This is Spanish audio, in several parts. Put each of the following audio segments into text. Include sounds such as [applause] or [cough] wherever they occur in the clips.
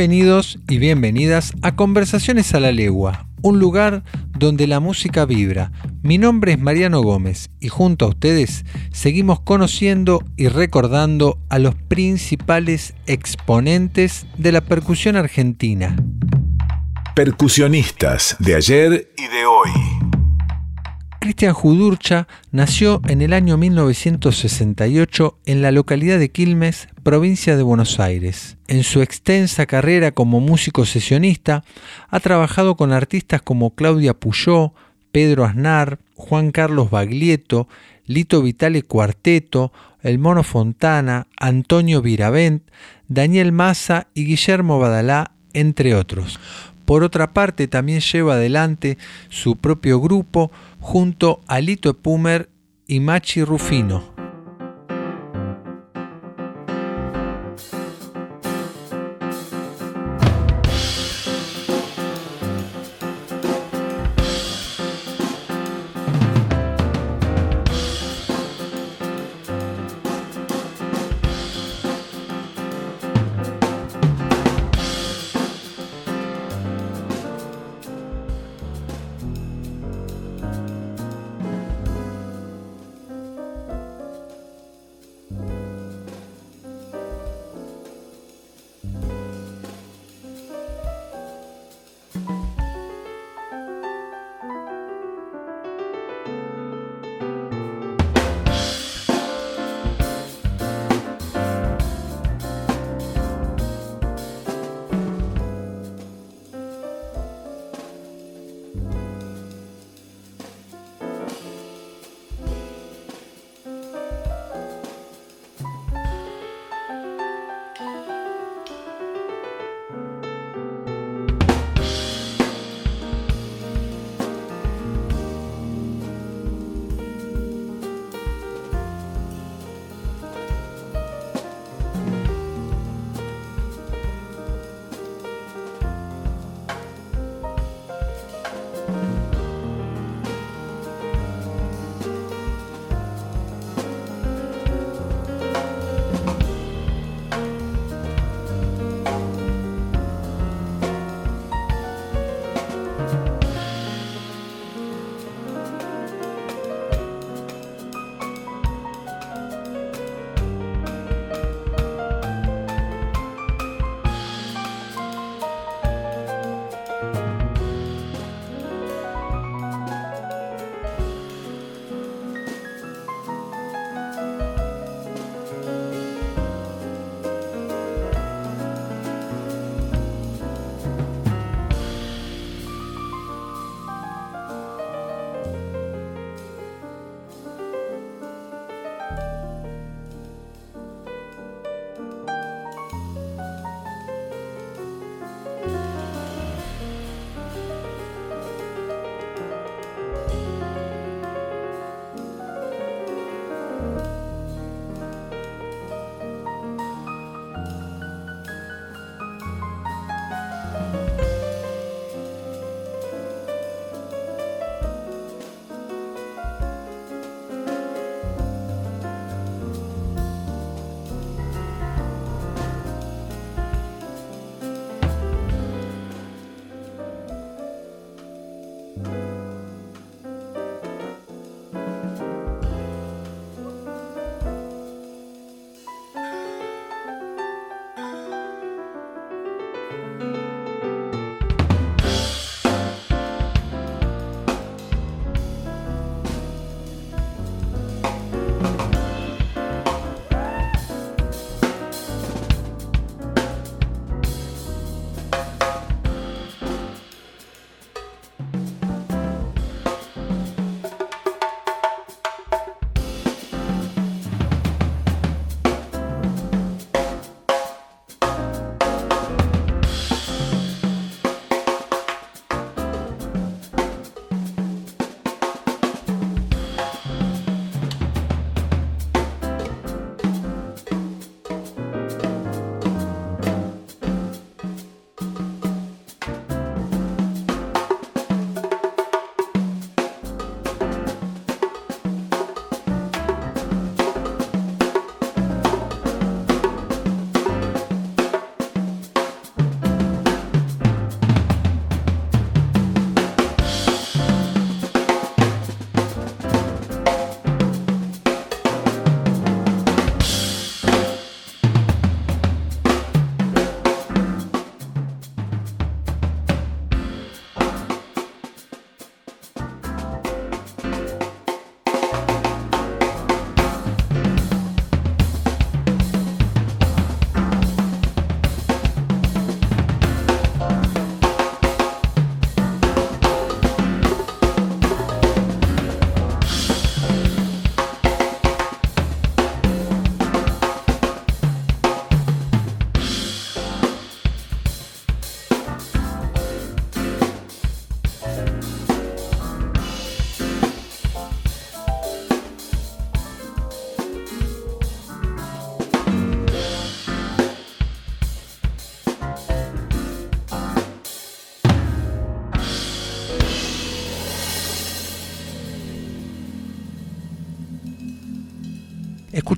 Bienvenidos y bienvenidas a Conversaciones a la Legua, un lugar donde la música vibra. Mi nombre es Mariano Gómez y junto a ustedes seguimos conociendo y recordando a los principales exponentes de la percusión argentina. Percusionistas de ayer y de hoy. Cristian Judurcha nació en el año 1968 en la localidad de Quilmes, provincia de Buenos Aires. En su extensa carrera como músico sesionista, ha trabajado con artistas como Claudia Puyó, Pedro Aznar, Juan Carlos Baglietto, Lito Vitale Cuarteto, El Mono Fontana, Antonio Viravent, Daniel Massa y Guillermo Badalá, entre otros. Por otra parte, también lleva adelante su propio grupo junto a Lito Pumer y Machi Rufino.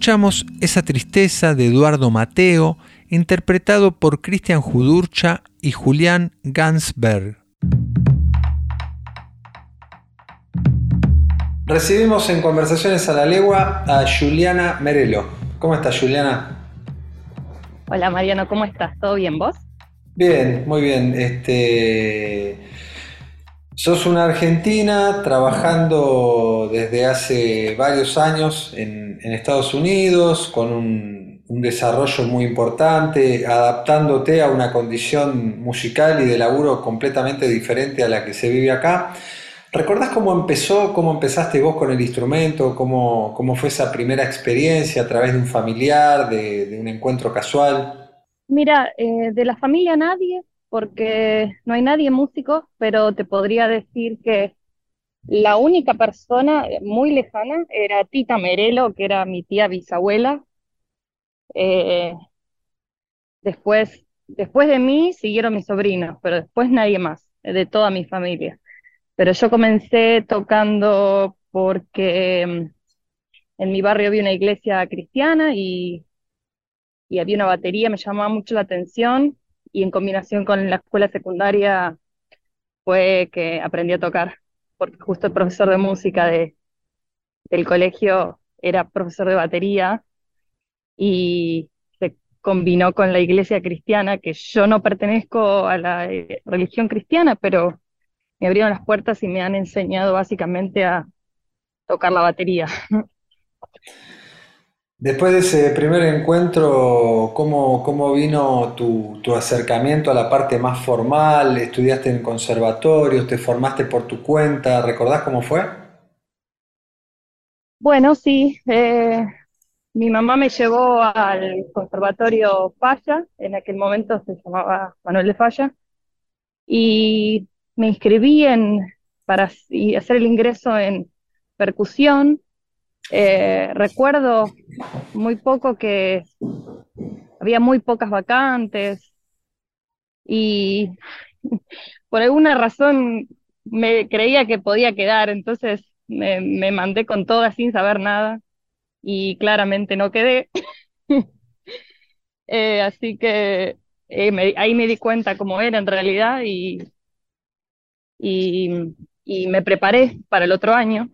Escuchamos esa tristeza de Eduardo Mateo, interpretado por Christian Judurcha y Julián Gansberg. Recibimos en Conversaciones a la Legua a Juliana Merelo. ¿Cómo estás, Juliana? Hola, Mariano, ¿cómo estás? ¿Todo bien, vos? Bien, muy bien. Este, sos una argentina trabajando desde hace varios años en, Estados Unidos, con un, desarrollo muy importante, adaptándote a una condición musical y de laburo completamente diferente a la que se vive acá. ¿Recordás cómo empezó, cómo empezaste vos con el instrumento, cómo, cómo fue esa primera experiencia a través de un familiar, de, un encuentro casual? Mira, eh, de la familia nadie, porque no hay nadie músico, pero te podría decir que la única persona muy lejana era Tita Merelo, que era mi tía bisabuela. Eh, después, después de mí siguieron mis sobrinos, pero después nadie más, de toda mi familia. Pero yo comencé tocando porque en mi barrio había una iglesia cristiana y, y había una batería, me llamaba mucho la atención y en combinación con la escuela secundaria fue que aprendí a tocar, porque justo el profesor de música de, del colegio era profesor de batería y se combinó con la iglesia cristiana, que yo no pertenezco a la eh, religión cristiana, pero me abrieron las puertas y me han enseñado básicamente a tocar la batería. [laughs] Después de ese primer encuentro, ¿cómo, cómo vino tu, tu, acercamiento a la parte más formal? ¿Estudiaste en conservatorios? ¿Te formaste por tu cuenta? ¿Recordás cómo fue? Bueno, sí. Eh, mi mamá me llevó al conservatorio Falla, en aquel momento se llamaba Manuel de Falla, y me inscribí en, para hacer el ingreso en percusión. Eh, recuerdo muy poco que había muy pocas vacantes y [laughs] por alguna razón me creía que podía quedar, entonces me, mandé con todas sin saber nada y claramente no quedé. [laughs] Eh, así que eh, ahí me di cuenta cómo era en realidad y y, me preparé para el otro año.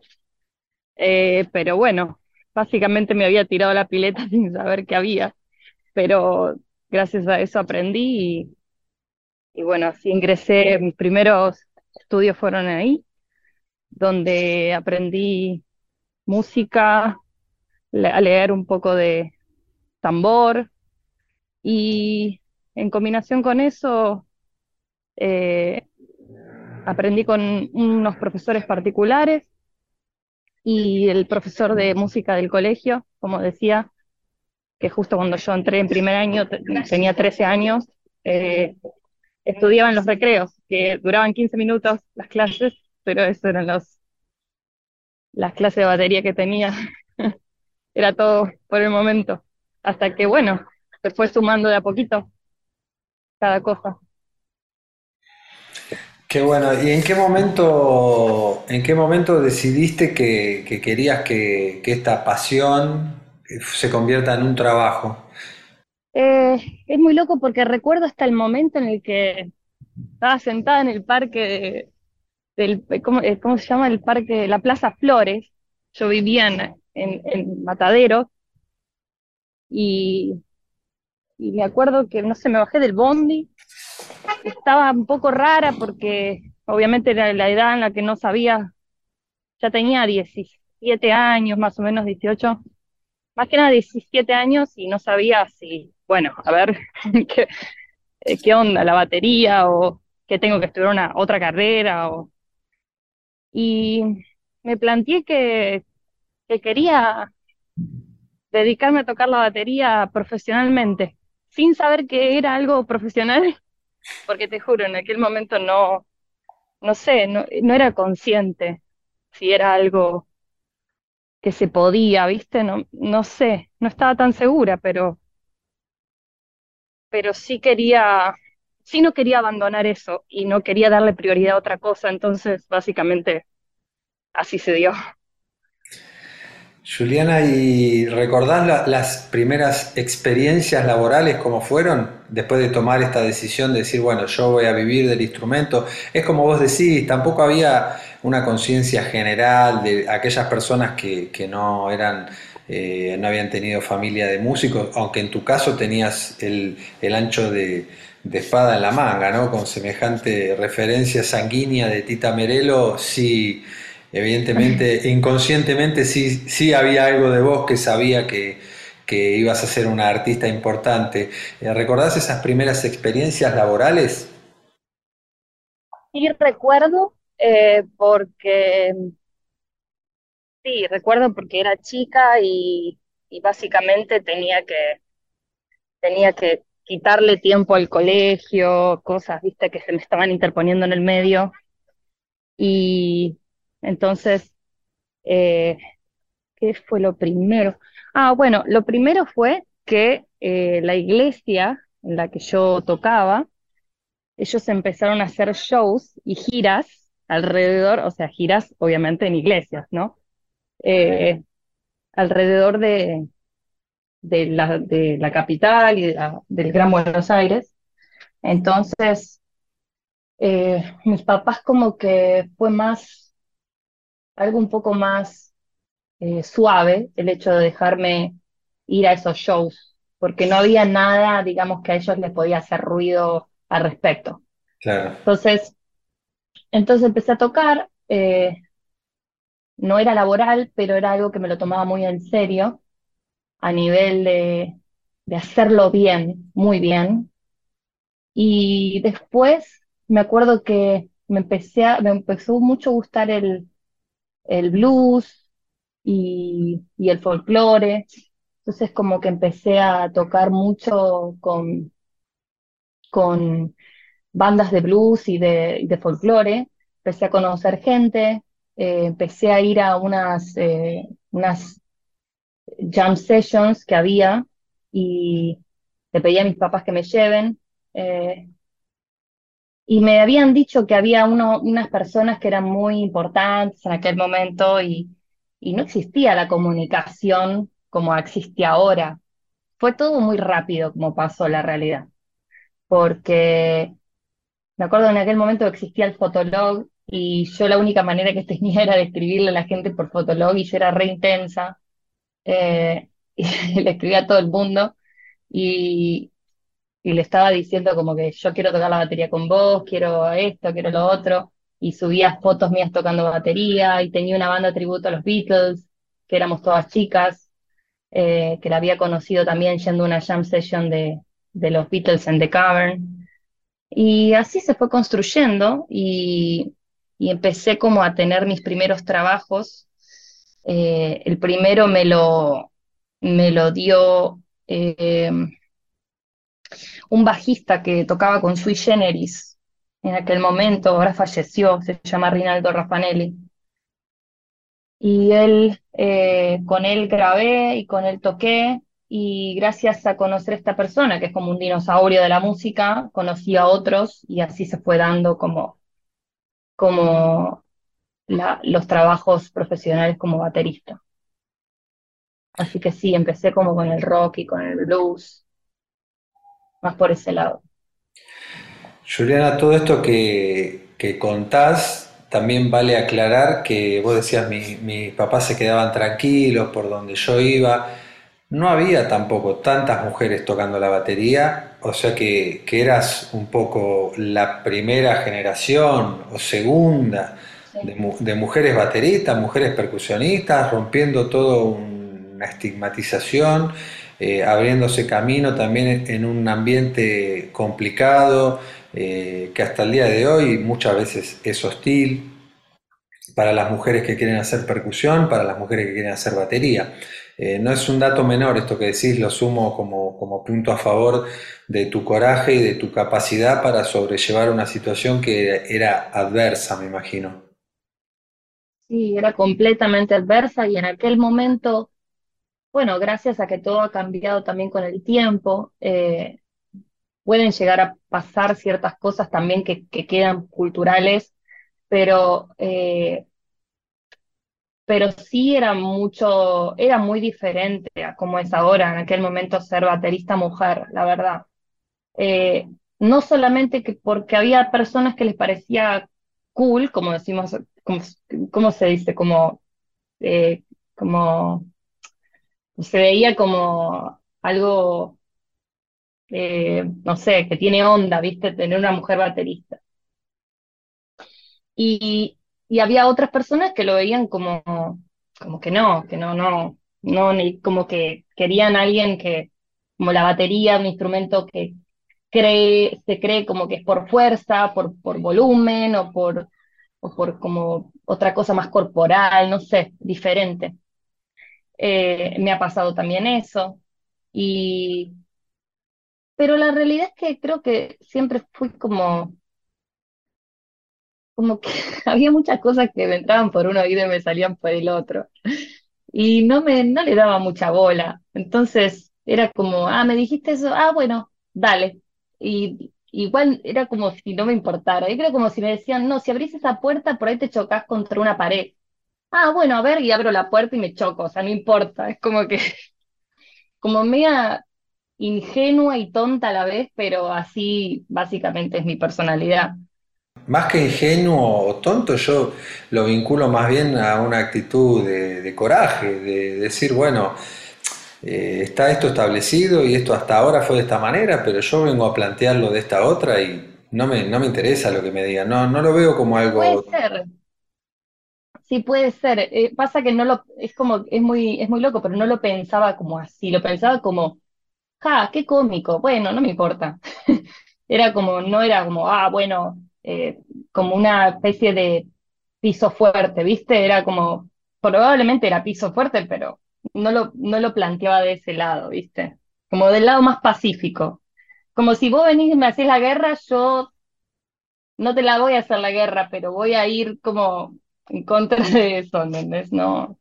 Eh, pero bueno, básicamente me había tirado la pileta [laughs] sin saber qué había, pero gracias a eso aprendí y, bueno, así ingresé, mis primeros estudios fueron ahí, donde aprendí música, a leer un poco de tambor y en combinación con eso eh, aprendí con unos profesores particulares y el profesor de música del colegio, como decía, que justo cuando yo entré en primer año, tenía 13 años, eh, estudiaba en los recreos, que duraban 15 minutos las clases, pero eso eran los, las clases de batería que tenía. [laughs] Era todo por el momento. Hasta que, bueno, se fue sumando de a poquito cada cosa. Qué bueno. ¿Y en qué momento, en qué momento decidiste que, querías que, esta pasión se convierta en un trabajo? Eh, es muy loco porque recuerdo hasta el momento en el que estaba sentada en el parque del, ¿cómo, eh, ¿cómo, se llama? El parque, la Plaza Flores. Yo vivía en, en, Matadero y me acuerdo que, no sé, me bajé del bondi estaba un poco rara porque obviamente era la edad en la que no sabía, ya tenía 17 años, más o menos 18, más que nada 17 años y no sabía si, bueno, a ver, [laughs] qué, eh, qué onda, la batería o que tengo que estudiar una otra carrera o... Y me planteé que quería dedicarme a tocar la batería profesionalmente, sin saber que era algo profesional porque te juro, en aquel momento no, no sé, no, era consciente si era algo que se podía, ¿viste? No, no sé, no estaba tan segura, pero, pero sí quería, sí no quería abandonar eso y no quería darle prioridad a otra cosa, entonces básicamente así se dio. Juliana, ¿y recordás las primeras experiencias laborales cómo fueron después de tomar esta decisión de decir, bueno, yo voy a vivir del instrumento? Es como vos decís, tampoco había una conciencia general de aquellas personas que, que no eran, eh, no habían tenido familia de músicos, aunque en tu caso tenías el, el ancho de, de espada en la manga, ¿no? Con semejante referencia sanguínea de Tita Merelo, sí Evidentemente, inconscientemente sí, sí había algo de vos que sabía que, que ibas a ser una artista importante. Eh, ¿Recordás esas primeras experiencias laborales? Sí, recuerdo eh, porque, sí, recuerdo porque era chica y, y básicamente tenía que, tenía que quitarle tiempo al colegio, cosas, viste, que se me estaban interponiendo en el medio. Y entonces, eh, ¿qué fue lo primero? Ah, bueno, lo primero fue que eh, la iglesia en la que yo tocaba, ellos empezaron a hacer shows y giras alrededor, o sea, giras obviamente en iglesias, ¿no? Eh, alrededor de, de, la, de la capital y del Gran Buenos Aires. Entonces, mis papás como que fue más algo un poco más eh, suave el hecho de dejarme ir a esos shows, porque no había nada, digamos, que a ellos les podía hacer ruido al respecto. Claro. Entonces, entonces empecé a tocar, eh, no era laboral, pero era algo que me lo tomaba muy en serio, a nivel de, de hacerlo bien, muy bien. Y después me acuerdo que me empecé a, me empezó mucho a gustar el, el blues y, el folclore. Entonces como que empecé a tocar mucho con, con bandas de blues y de, de folclore. Empecé a conocer gente, eh, empecé a ir a unas, eh, unas jam sessions que había y le pedí a mis papás que me lleven. Eh, y me habían dicho que había uno, unas personas que eran muy importantes en aquel momento y, y no existía la comunicación como existe ahora. Fue todo muy rápido como pasó la realidad, porque me acuerdo en aquel momento existía el Fotolog y yo la única manera que tenía era de escribirle a la gente por Fotolog y yo era re intensa eh, [laughs] y le escribía a todo el mundo y, y le estaba diciendo como que yo quiero tocar la batería con vos, quiero esto, quiero lo otro, y subía fotos mías tocando batería, y tenía una banda tributo a los Beatles, que éramos todas chicas, eh, que la había conocido también yendo a una jam session de, de los Beatles en The Cavern. Y así se fue construyendo y, y empecé como a tener mis primeros trabajos. Eh, el primero me lo, me lo dio eh, un bajista que tocaba con Sui Generis en aquel momento, ahora falleció, se llama Rinaldo Raffanelli. Y él, eh, con él grabé y con él toqué, y gracias a conocer a esta persona, que es como un dinosaurio de la música, conocí a otros y así se fue dando como, como los trabajos profesionales como baterista. Así que sí, empecé como con el rock y con el blues, más por ese lado. Juliana, todo esto que, que contás, también vale aclarar que vos decías, mis papás se quedaban tranquilos por donde yo iba. No había tampoco tantas mujeres tocando la batería, o sea que, que eras un poco la primera generación o segunda de, de, mujeres bateristas, mujeres percusionistas, rompiendo toda una estigmatización eh, abriéndose camino también en un ambiente complicado, eh, que hasta el día de hoy muchas veces es hostil para las mujeres que quieren hacer percusión, para las mujeres que quieren hacer batería. Eh, no es un dato menor esto que decís, lo sumo como, como punto a favor de tu coraje y de tu capacidad para sobrellevar una situación que era adversa, me imagino. Sí, era completamente adversa y en aquel momento bueno, gracias a que todo ha cambiado también con el tiempo, eh, pueden llegar a pasar ciertas cosas también que, quedan culturales, pero eh, pero sí era mucho, era muy diferente a como es ahora, en aquel momento ser baterista mujer, la verdad. Eh, no solamente que porque había personas que les parecía cool, como decimos, ¿cómo se dice? Como, como se veía como algo, eh, no sé, que tiene onda, ¿viste? Tener una mujer baterista. Y, y había otras personas que lo veían como, como que no, que no, no, no, ni como que querían a alguien que, como la batería, un instrumento que cree, se cree como que es por fuerza, por, por volumen o por, o por como otra cosa más corporal, no sé, diferente. Eh, me ha pasado también eso. Y, pero la realidad es que creo que siempre fui como, como que [laughs] había muchas cosas que me entraban por uno y me salían por el otro. Y no me, no le daba mucha bola. Entonces era como, ah, me dijiste eso, ah, bueno, dale. Y igual era como si no me importara. Era como si me decían, no, si abrís esa puerta, por ahí te chocas contra una pared. Ah, bueno, a ver, y abro la puerta y me choco, o sea, no importa. Es como que, [laughs] como media ingenua y tonta a la vez, pero así básicamente es mi personalidad. Más que ingenuo o tonto, yo lo vinculo más bien a una actitud de, coraje, de decir, bueno, eh, está esto establecido y esto hasta ahora fue de esta manera, pero yo vengo a plantearlo de esta otra y no me, no me interesa lo que me digan, no, no lo veo como algo... Puede ser, sí puede ser. Eh, pasa que no lo, es como, es muy, es muy loco, pero no lo pensaba como así, lo pensaba como, ja, qué cómico, bueno, no me importa. [laughs] Era como, no era como, ah, bueno, eh, como una especie de piso fuerte, ¿viste? Era como, probablemente era piso fuerte, pero no lo, no lo planteaba de ese lado, ¿viste? Como del lado más pacífico. Como si vos venís y me hacés la guerra, yo no te la voy a hacer la guerra, pero voy a ir como en contra de eso, ¿entendés? No,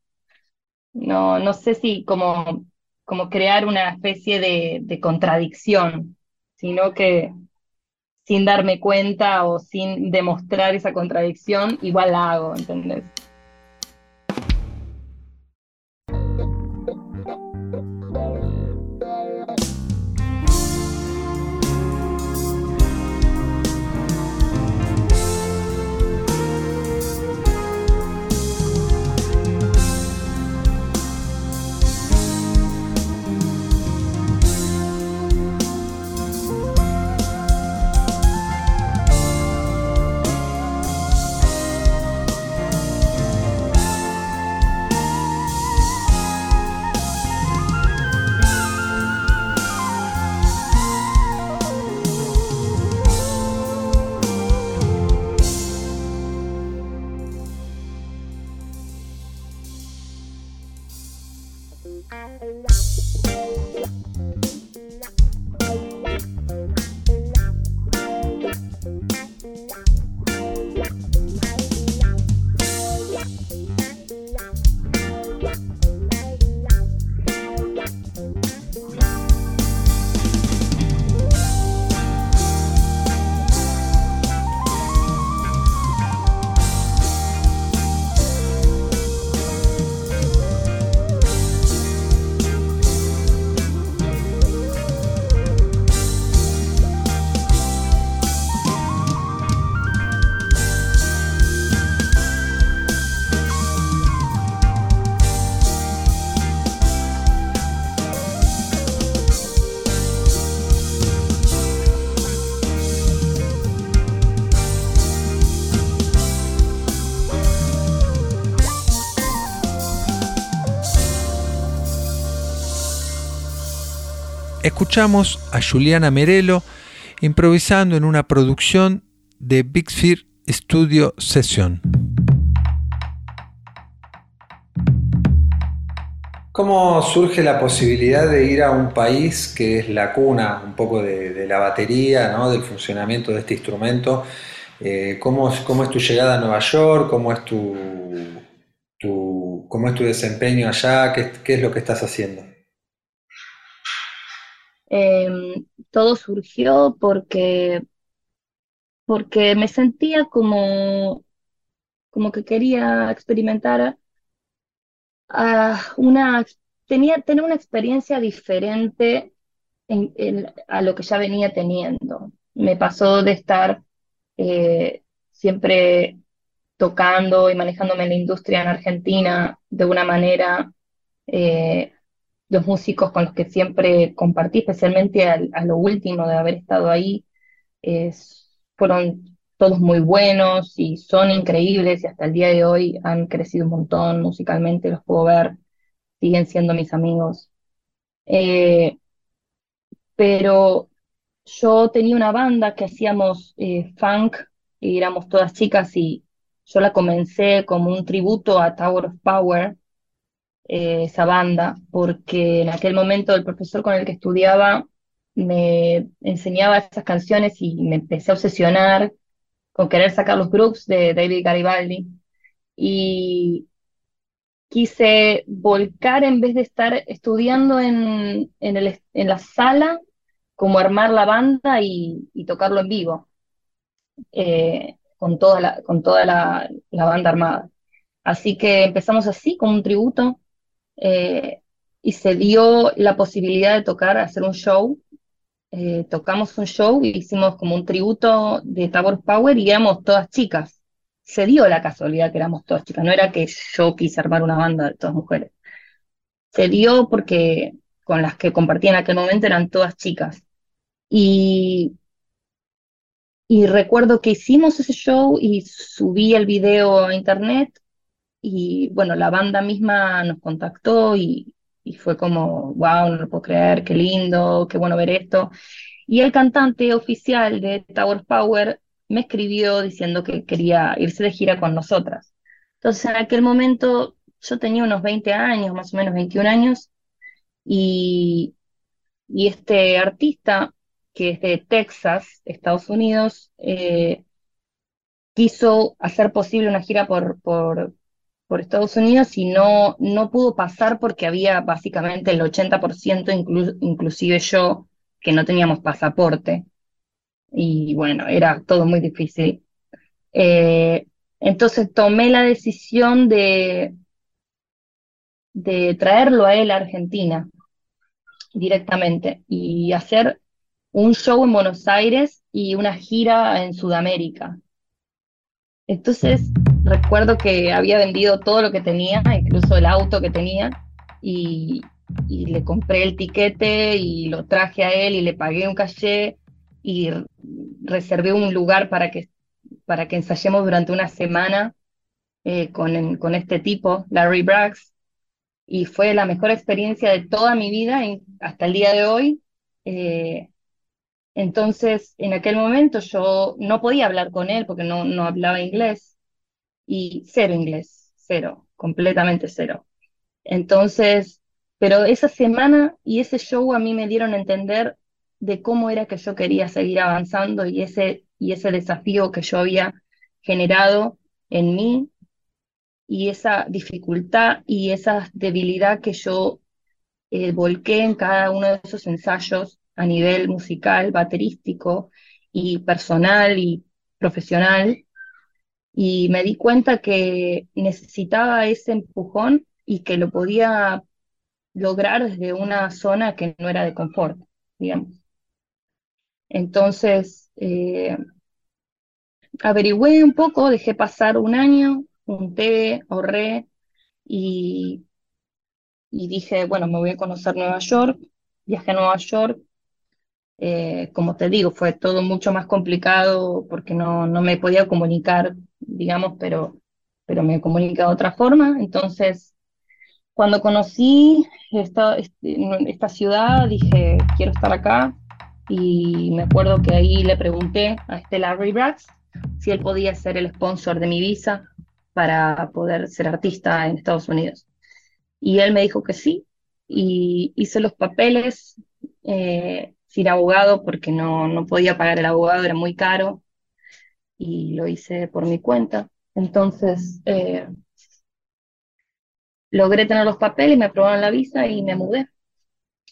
no, no sé si como, como crear una especie de, de contradicción, sino que sin darme cuenta o sin demostrar esa contradicción, igual la hago, ¿entendés? Escuchamos a Juliana Merelo improvisando en una producción de Big Fear Studio Session. ¿Cómo surge la posibilidad de ir a un país que es la cuna un poco de, la batería, ¿no? del funcionamiento de este instrumento? Eh, ¿cómo, ¿cómo, es tu llegada a Nueva York? ¿Cómo es tu, cómo es tu desempeño allá? ¿Qué, ¿Qué es lo que estás haciendo? Em, todo surgió porque, porque me sentía como, como que quería experimentar una, tenía, tener una experiencia diferente a lo que ya venía teniendo. Me pasó de estar eh, siempre tocando y manejándome en la industria en Argentina de una manera, eh, los músicos con los que siempre compartí, especialmente a lo último de haber estado ahí, fueron todos muy buenos y son increíbles y hasta el día de hoy han crecido un montón musicalmente, los puedo ver, siguen siendo mis amigos. Eh, pero yo tenía una banda que hacíamos eh, funk y éramos todas chicas y yo la comencé como un tributo a Tower of Power, eh, esa banda, porque en aquel momento el profesor con el que estudiaba me enseñaba esas canciones y me empecé a obsesionar con querer sacar los groups de David Garibaldi. Y quise volcar en vez de estar estudiando en, el, en la sala, como armar la banda y, tocarlo en vivo, eh, con toda, la, con toda la, banda armada. Así que empezamos así, como un tributo, eh, y se dio la posibilidad de tocar, hacer un show. Eh, tocamos un show y hicimos como un tributo de Tower Power y éramos todas chicas. Se dio la casualidad que éramos todas chicas, no era que yo quise armar una banda de todas mujeres. Se dio porque con las que compartía en aquel momento eran todas chicas. Y, y recuerdo que hicimos ese show y subí el video a internet y bueno, la banda misma nos contactó y, fue como, wow, no lo puedo creer, qué lindo, qué bueno ver esto. Y el cantante oficial de Tower Power me escribió diciendo que quería irse de gira con nosotras. Entonces en aquel momento yo tenía unos 20 años, más o menos 21 años, y, y este artista que es de Texas, Estados Unidos, eh, quiso hacer posible una gira por, por Estados Unidos y no, no pudo pasar porque había básicamente el 80%, inclusive yo, que no teníamos pasaporte. Y bueno, era todo muy difícil. Eh, entonces tomé la decisión de, de traerlo a él a Argentina directamente y hacer un show en Buenos Aires y una gira en Sudamérica. Entonces recuerdo que había vendido todo lo que tenía, incluso el auto que tenía, y, le compré el tiquete y lo traje a él y le pagué un caché y reservé un lugar para que, para que ensayemos durante una semana eh, con, con este tipo, Larry Braggs, y fue la mejor experiencia de toda mi vida hasta el día de hoy. Eh, entonces, en aquel momento yo no podía hablar con él porque no, no hablaba inglés y cero inglés, cero, completamente cero. Entonces, pero esa semana y ese show a mí me dieron a entender de cómo era que yo quería seguir avanzando y ese, y ese desafío que yo había generado en mí y esa dificultad y esa debilidad que yo eh, volqué en cada uno de esos ensayos a nivel musical, baterístico y personal y profesional. Y me di cuenta que necesitaba ese empujón y que lo podía lograr desde una zona que no era de confort, digamos. Entonces, eh, averigüé un poco, dejé pasar un año, junté, ahorré y, y dije, bueno, me voy a conocer Nueva York. Viajé a Nueva York eh, como te digo, fue todo mucho más complicado porque no, no me podía comunicar, digamos, pero, pero me comunica de otra forma. Entonces, cuando conocí esta, este, esta ciudad, dije, quiero estar acá. Y me acuerdo que ahí le pregunté a este Larry Braggs si él podía ser el sponsor de mi visa para poder ser artista en Estados Unidos. Y él me dijo que sí, y hice los papeles. Eh, sin abogado porque no, no podía pagar el abogado, era muy caro y lo hice por mi cuenta. Entonces, eh, logré tener los papeles, me aprobaron la visa y me mudé.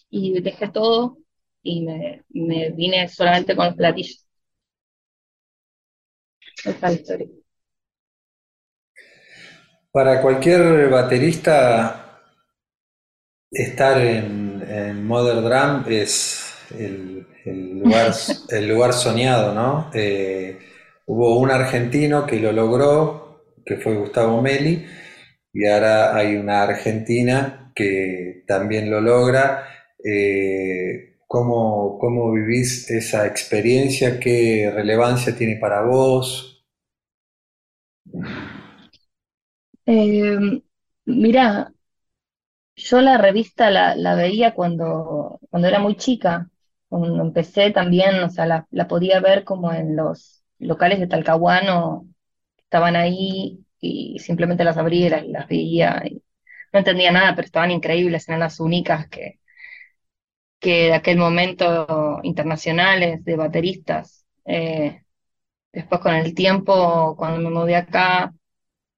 Y dejé todo y me, me vine solamente con los platillos. Esa es la historia. Para cualquier baterista estar en, en Mother Drum es el, lugar, [laughs] el lugar soñado, ¿no? Eh, hubo un argentino que lo logró, que fue Gustavo Meli, y ahora hay una argentina que también lo logra. Eh, ¿cómo, ¿Cómo vivís esa experiencia? ¿Qué relevancia tiene para vos? Eh, mira, yo la revista la, veía cuando, cuando era muy chica, cuando empecé también, o sea, la, podía ver como en los locales de Talcahuano, estaban ahí y simplemente las abría y las, veía. Y no entendía nada, pero estaban increíbles, eran las únicas que, que de aquel momento internacionales de bateristas. Eh, después con el tiempo, cuando me mudé acá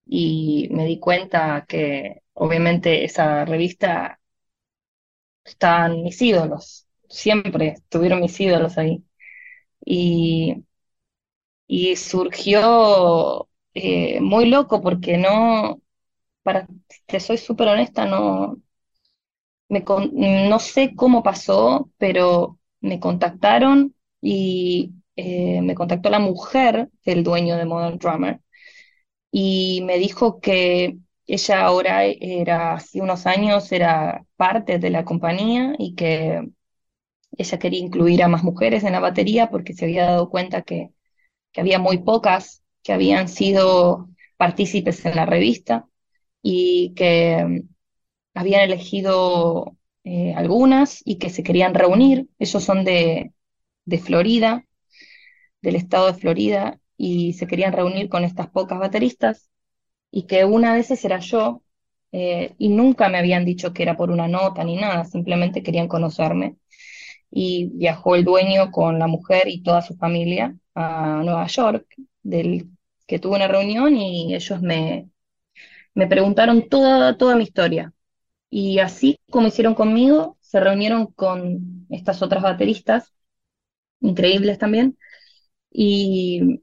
y me di cuenta que obviamente esa revista estaban mis ídolos, siempre estuvieron mis ídolos ahí. Y, y surgió eh, muy loco porque no, para que soy súper honesta, no, me no sé cómo pasó, pero me contactaron y eh, me contactó la mujer del dueño de Modern Drummer y me dijo que ella ahora era, hace unos años, era parte de la compañía y que ella quería incluir a más mujeres en la batería porque se había dado cuenta que, había muy pocas que habían sido partícipes en la revista y que mm, habían elegido eh, algunas y que se querían reunir. Ellos son de, de Florida, del estado de Florida, y se querían reunir con estas pocas bateristas y que una de esas era yo, eh, y nunca me habían dicho que era por una nota ni nada, simplemente querían conocerme. Y viajó el dueño con la mujer y toda su familia a Nueva York, del que tuvo una reunión y ellos me, me preguntaron toda, toda mi historia. Y así como hicieron conmigo, se reunieron con estas otras bateristas, increíbles también, y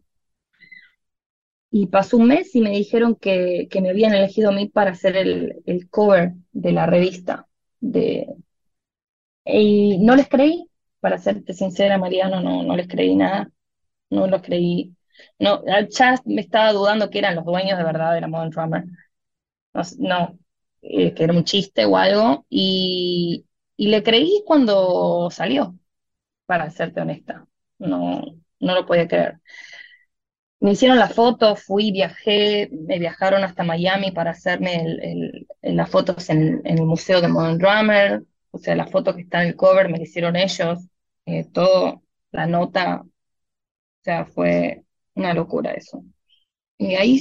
y pasó un mes y me dijeron que, me habían elegido a mí para hacer el, cover de la revista. De... Y no les creí, para serte sincera, Mariano, no, no les creí nada. No los creí. No, ya me estaba dudando que eran los dueños de verdad de la Modern Drummer. No, eh, que era un chiste o algo. Y, y le creí cuando salió, para serte honesta. No, no lo podía creer. Me hicieron la foto, fui, viajé, me viajaron hasta Miami para hacerme las fotos en, el Museo de Modern Drummer, o sea, la foto que está en el cover me la hicieron ellos, eh, todo, la nota, o sea, fue una locura eso. Y ahí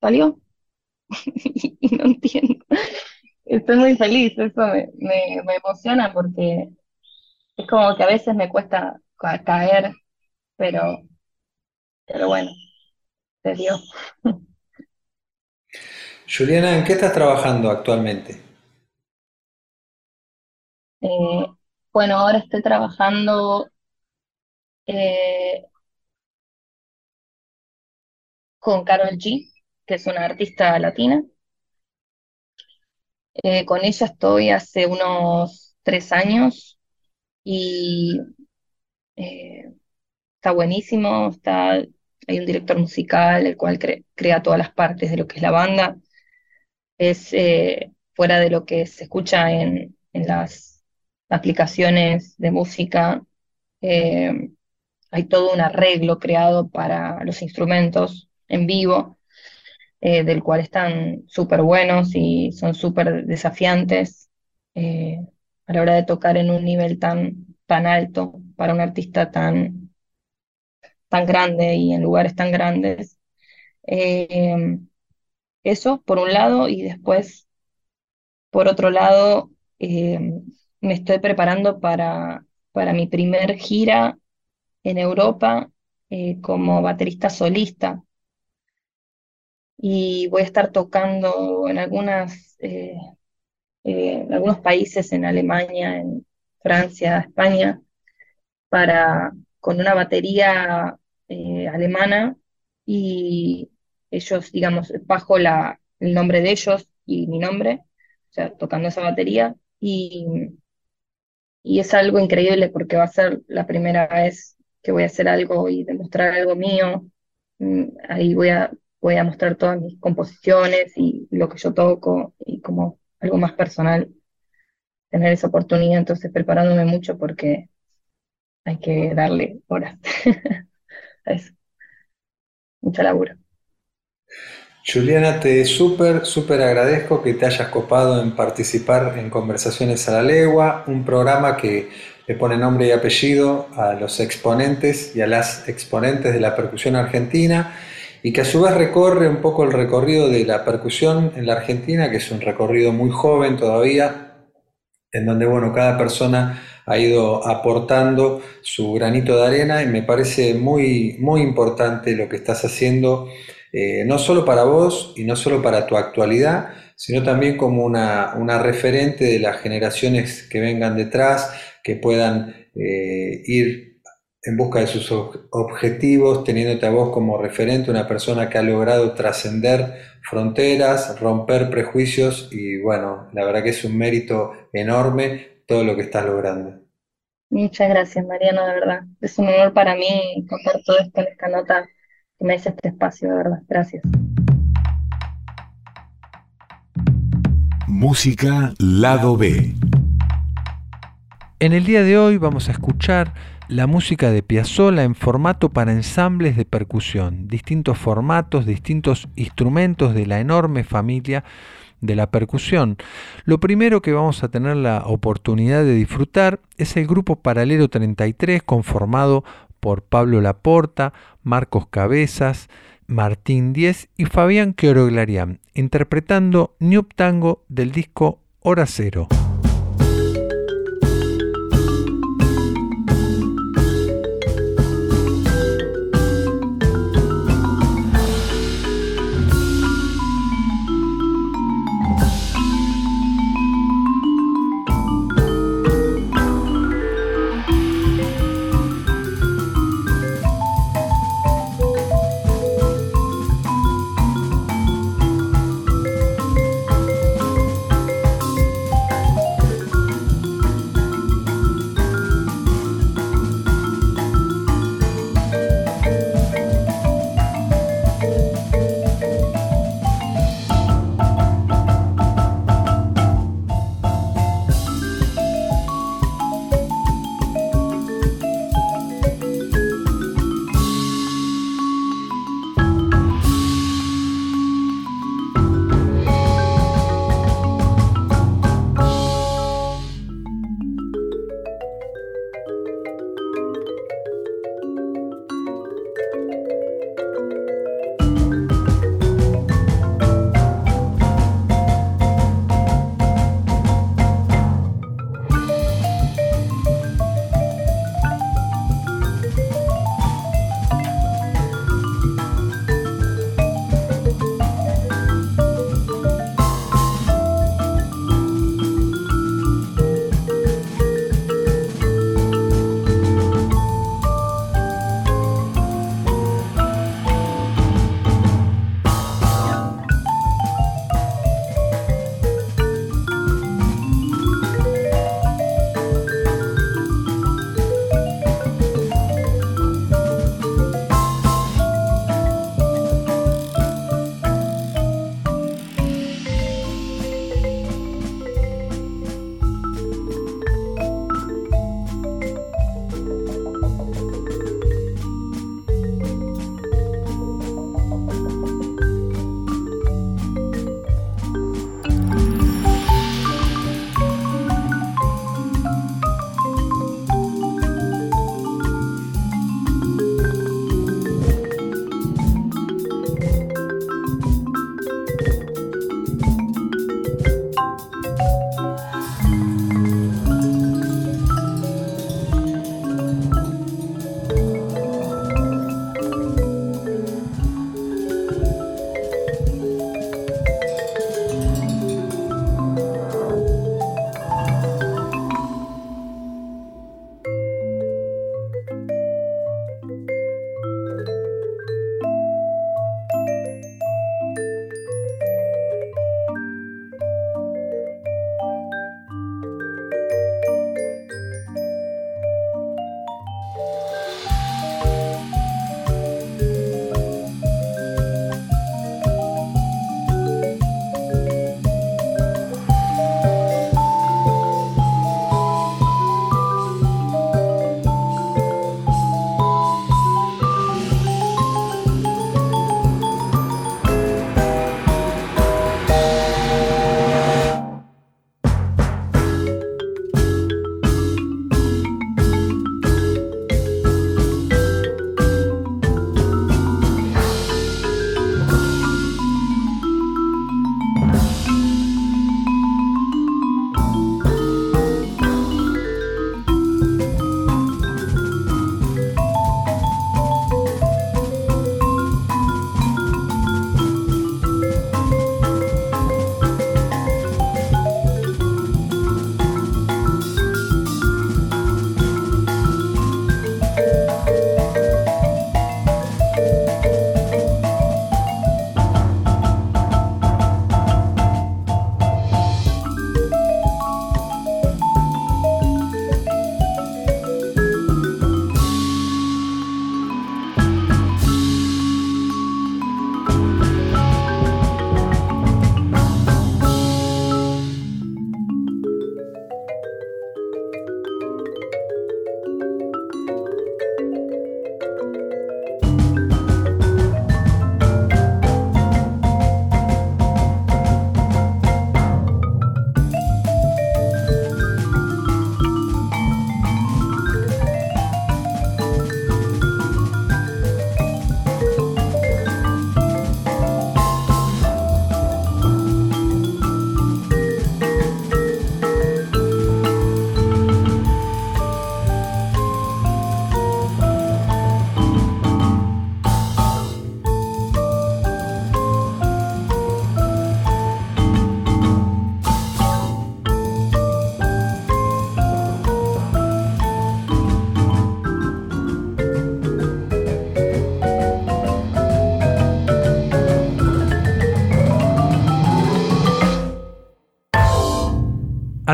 salió, [laughs] y no entiendo. Estoy muy feliz, eso me, me emociona porque es como que a veces me cuesta caer, pero pero bueno, se dio. [laughs] Juliana, ¿en qué estás trabajando actualmente? Eh, bueno, ahora estoy trabajando eh, con Carol G, que es una artista latina. Eh, con ella estoy hace unos tres años y está buenísimo, está, hay un director musical el cual crea todas las partes de lo que es la banda. Es fuera de lo que se escucha en, las aplicaciones de música. Eh, hay todo un arreglo creado para los instrumentos en vivo, eh, del cual están súper buenos y son súper desafiantes a la hora de tocar en un nivel tan, tan alto para un artista tan, tan grande y en lugares tan grandes. Eh, eso por un lado y después, por otro lado, eh, me estoy preparando para, para mi primer gira en Europa eh, como baterista solista. Y voy a estar tocando en algunas, en algunos países, en Alemania, en Francia, España, para, con una batería eh, alemana y ellos, digamos, bajo la, el nombre de ellos y mi nombre, o sea, tocando esa batería y, y es algo increíble porque va a ser la primera vez que voy a hacer algo y demostrar algo mío. Mm, ahí voy a, voy a mostrar todas mis composiciones y lo que yo toco y como algo más personal, tener esa oportunidad, entonces preparándome mucho porque hay que darle horas [laughs] a eso. Mucha laburo. Juliana, te súper, súper agradezco que te hayas copado en participar en Conversaciones a la Legua, un programa que le pone nombre y apellido a los exponentes y a las exponentes de la percusión argentina y que a su vez recorre un poco el recorrido de la percusión en la Argentina, que es un recorrido muy joven todavía, en donde bueno, cada persona ha ido aportando su granito de arena y me parece muy, muy importante lo que estás haciendo eh, no solo para vos y no solo para tu actualidad, sino también como una, referente de las generaciones que vengan detrás, que puedan eh, ir en busca de sus objetivos, teniéndote a vos como referente, una persona que ha logrado trascender fronteras, romper prejuicios y bueno, la verdad que es un mérito enorme todo lo que estás logrando. Muchas gracias, Mariano, de verdad. Es un honor para mí contar todo esto en esta nota que me des este espacio, de verdad. Gracias. Música Lado B. En el día de hoy vamos a escuchar la música de Piazzolla en formato para ensambles de percusión, distintos formatos, distintos instrumentos de la enorme familia de la percusión. Lo primero que vamos a tener la oportunidad de disfrutar es el grupo Paralelo 33 conformado por Pablo Laporta, Marcos Cabezas, Martín Díez y Fabián Queoroglarián, interpretando New Tango del disco Hora Cero.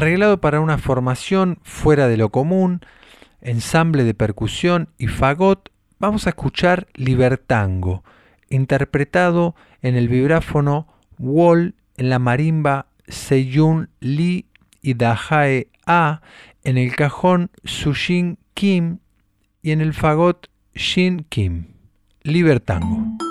Arreglado para una formación fuera de lo común, ensamble de percusión y fagot, vamos a escuchar Libertango, interpretado en el vibráfono Wall, en la marimba Seyun Lee y Dahae A, en el cajón Sushin Kim y en el fagot Shin Kim. Libertango.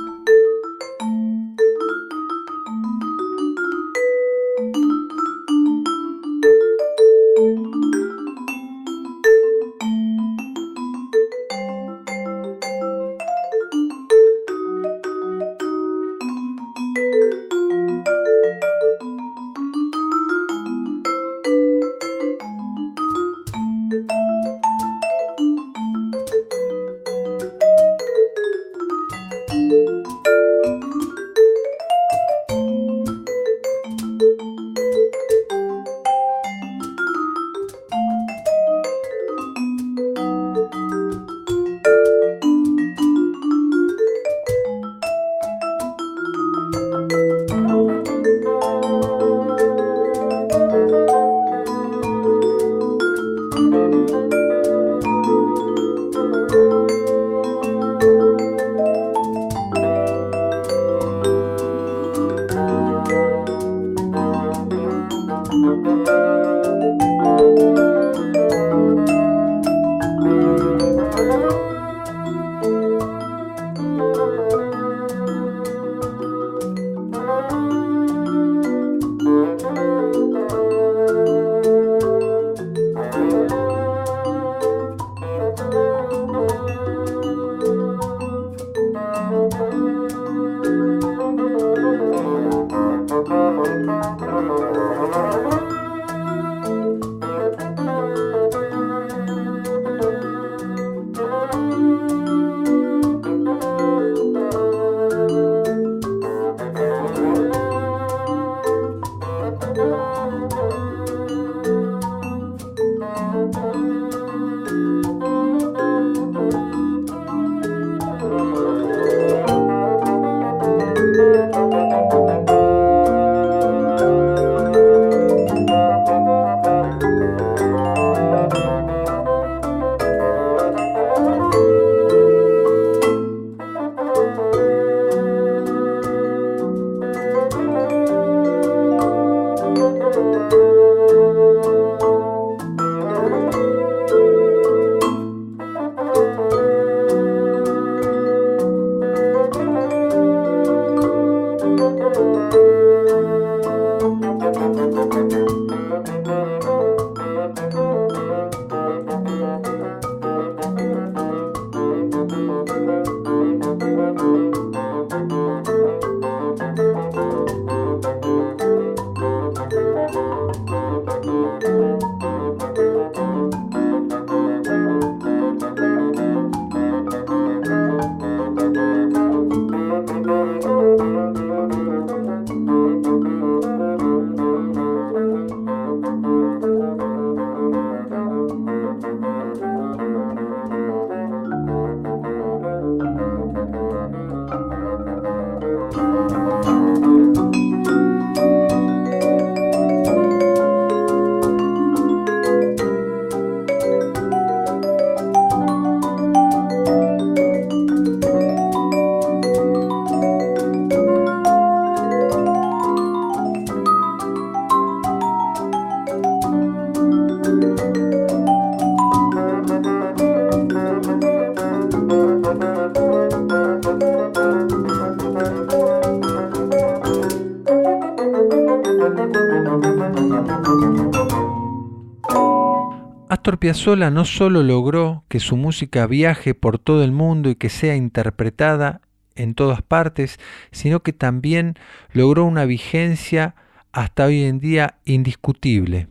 Piazzolla no solo logró que su música viaje por todo el mundo y que sea interpretada en todas partes, sino que también logró una vigencia hasta hoy en día indiscutible.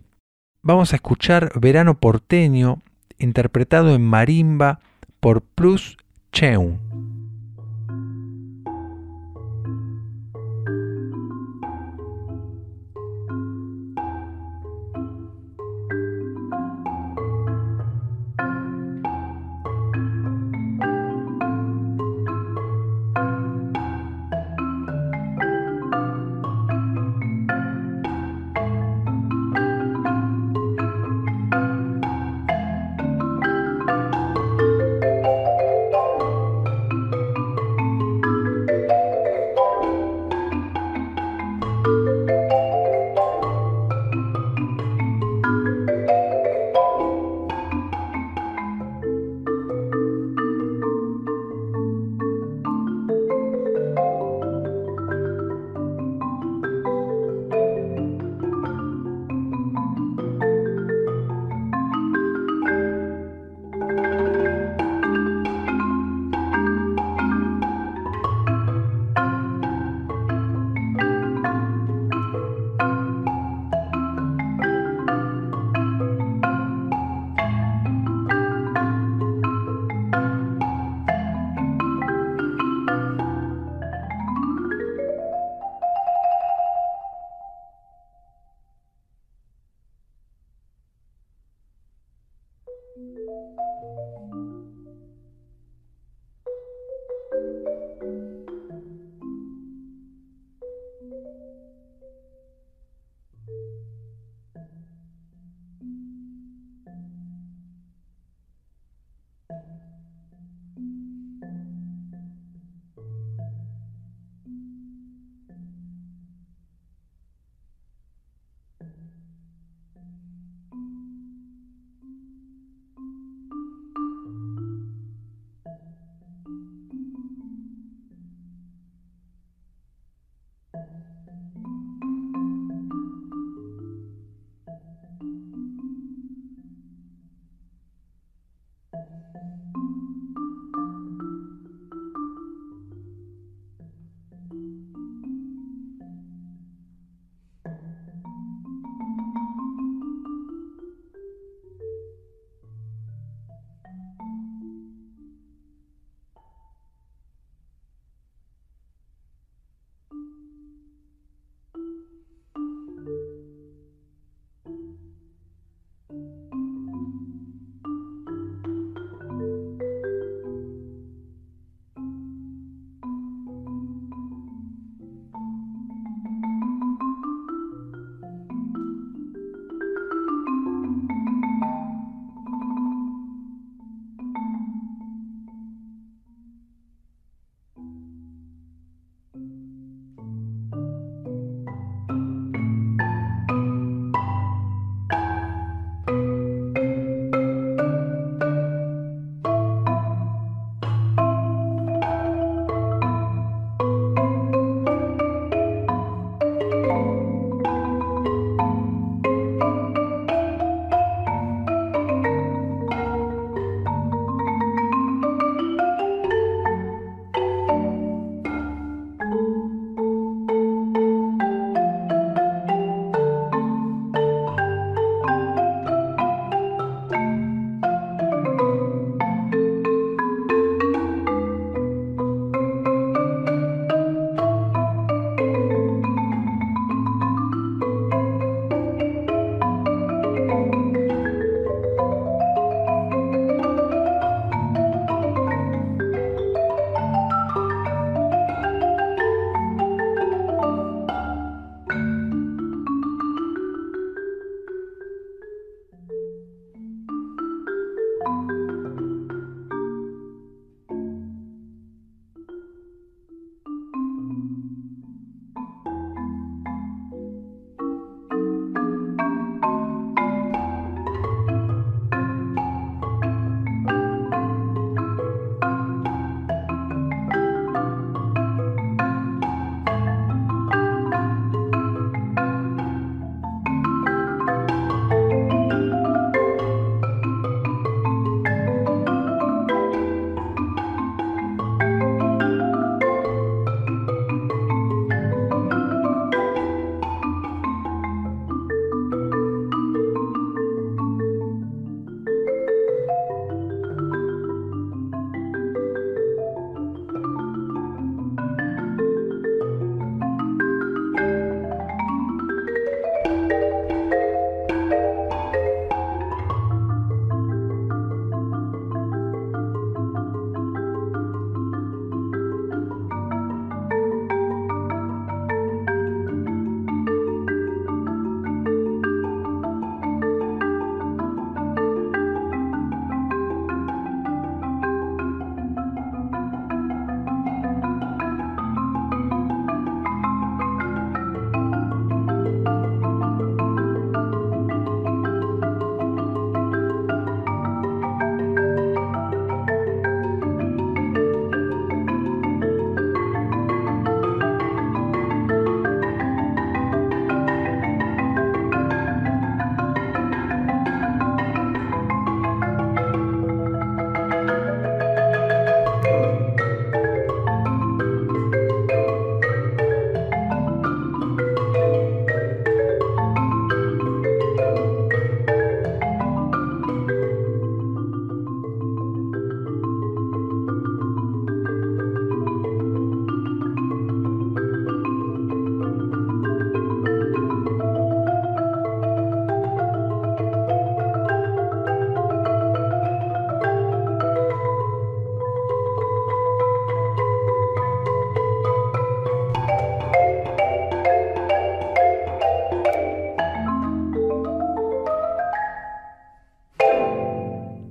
Vamos a escuchar Verano porteño, interpretado en marimba por Plus Cheung.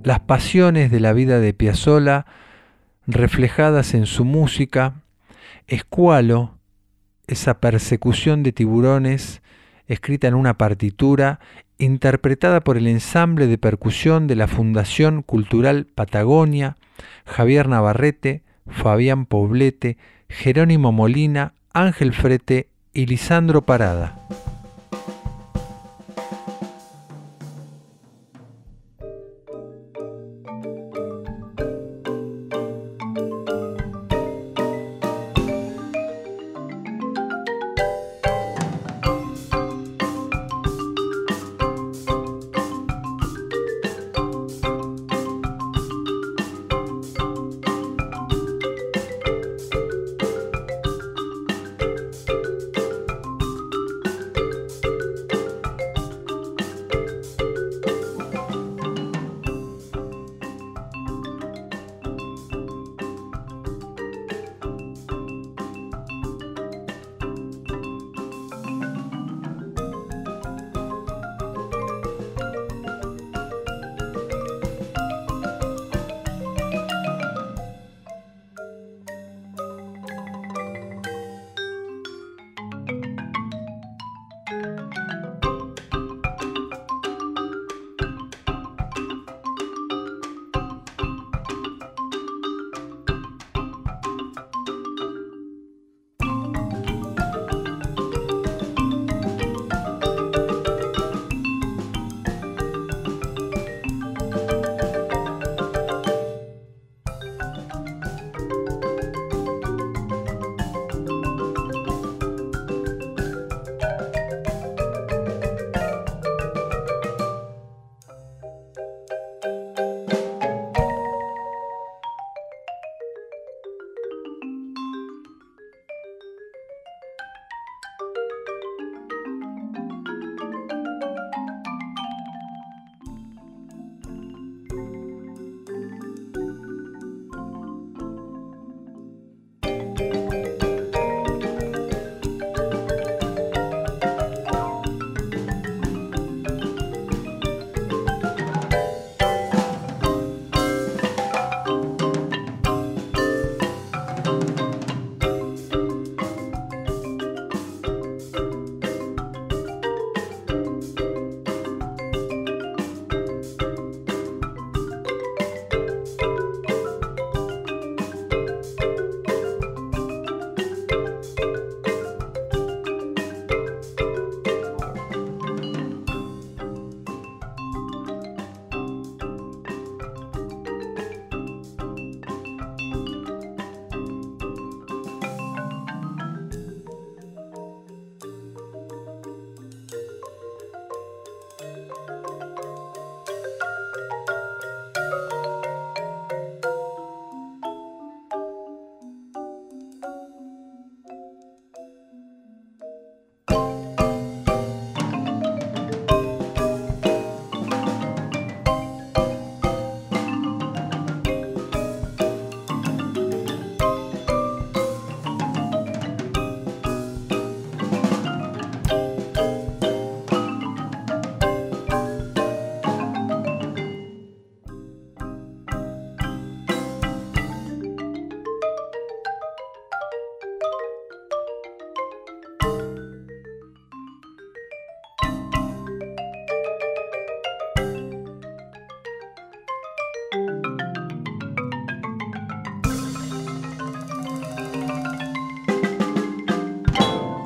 Las pasiones de la vida de Piazzolla reflejadas en su música, Escualo, esa persecución de tiburones escrita en una partitura, interpretada por el ensamble de percusión de la Fundación Cultural Patagonia, Javier Navarrete, Fabián Poblete, Jerónimo Molina, Ángel Frete y Lisandro Parada.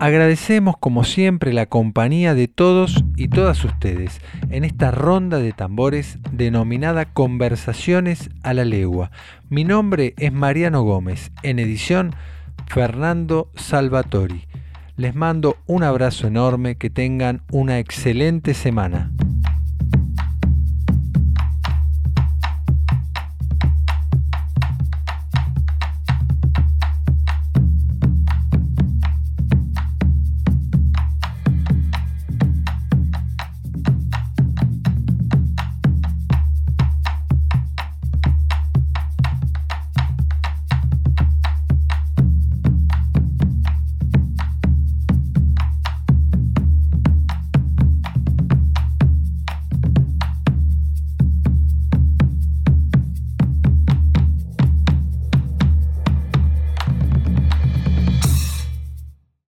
Agradecemos como siempre la compañía de todos y todas ustedes en esta ronda de tambores denominada Conversaciones a la Legua. Mi nombre es Mariano Gómez, en edición Fernando Salvatori. Les mando un abrazo enorme, que tengan una excelente semana.